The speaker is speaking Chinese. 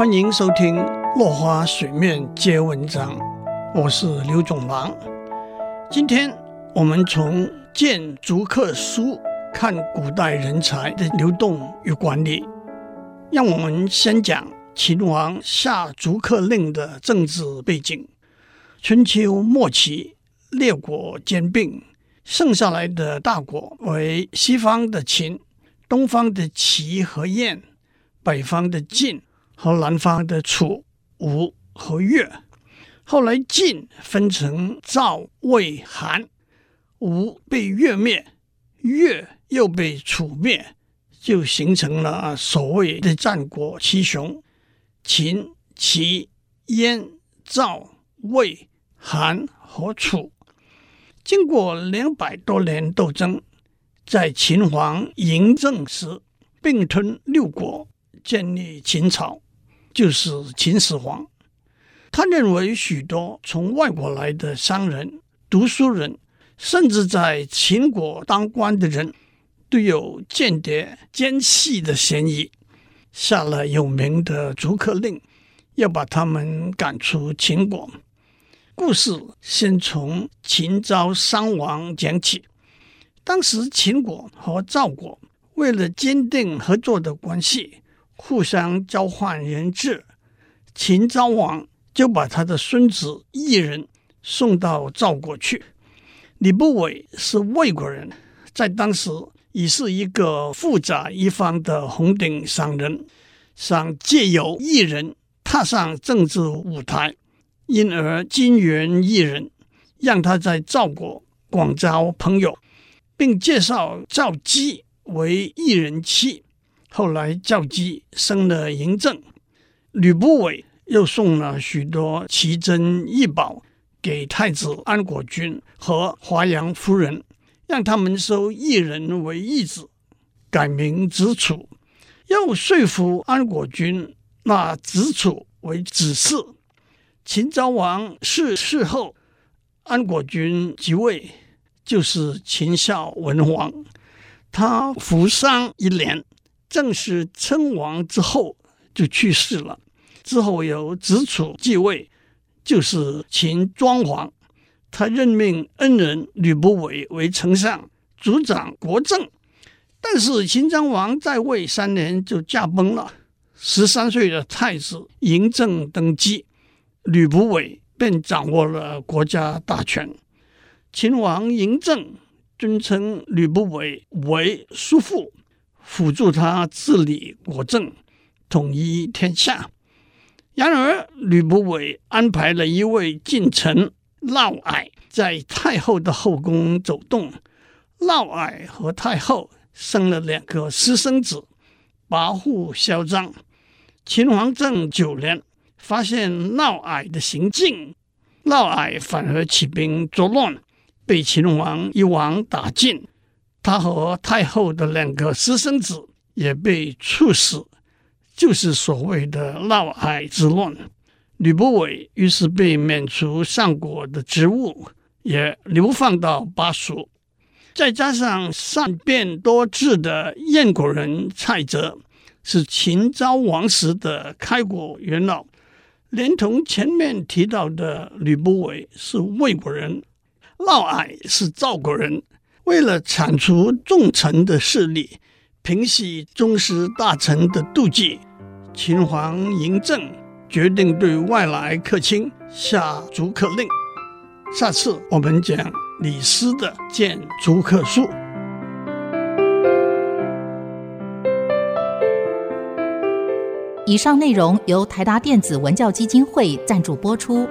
欢迎收听《落花水面皆文章》，我是刘总郎。今天我们从谏逐客书看古代人才的流动与管理。让我们先讲秦王下逐客令的政治背景。春秋末期，列国兼并，剩下来的大国为西方的秦、东方的齐和燕、北方的晋。和南方的楚、吴和越，后来晋分成赵、魏、韩，吴被越灭，越又被楚灭，就形成了所谓的战国七雄：秦、齐、燕、赵、魏、韩和楚。经过两百多年斗争，在秦王嬴政时，并吞六国，建立秦朝。就是秦始皇，他认为许多从外国来的商人、读书人，甚至在秦国当官的人，都有间谍奸细的嫌疑，下了有名的逐客令，要把他们赶出秦国。故事先从秦昭商王讲起。当时秦国和赵国为了坚定合作的关系。互相交换人质，秦昭王就把他的孙子异人送到赵国去。吕不韦是魏国人，在当时已是一个富甲一方的红顶商人，想借由异人踏上政治舞台，因而金援异人，让他在赵国广交朋友，并介绍赵姬为异人妻。后来赵姬生了嬴政，吕不韦又送了许多奇珍异宝给太子安国君和华阳夫人，让他们收异人为义子，改名子楚，又说服安国君纳子楚为子嗣。秦昭王逝世后，安国君即位，就是秦孝文王，他服丧一年。正式称王之后就去世了，之后由子楚继位，就是秦庄王。他任命恩人吕不韦为丞相，主掌国政。但是秦庄王在位三年就驾崩了，十三岁的太子嬴政登基，吕不韦便掌握了国家大权。秦王嬴政尊称吕不韦为叔父。辅助他治理国政，统一天下。然而，吕不韦安排了一位近臣嫪毐在太后的后宫走动。嫪毐和太后生了两个私生子，跋扈嚣张。秦王政九年，发现嫪毐的行径，嫪毐反而起兵作乱，被秦王一网打尽。他和太后的两个私生子也被处死，就是所谓的嫪毐之乱。吕不韦于是被免除相国的职务，也流放到巴蜀。再加上善变多智的燕国人蔡泽，是秦昭王时的开国元老，连同前面提到的吕不韦是魏国人，嫪毐是赵国人。为了铲除重臣的势力，平息宗室大臣的妒忌，秦王嬴政决定对外来客卿下逐客令。下次我们讲李斯的谏逐客书。以上内容由台达电子文教基金会赞助播出。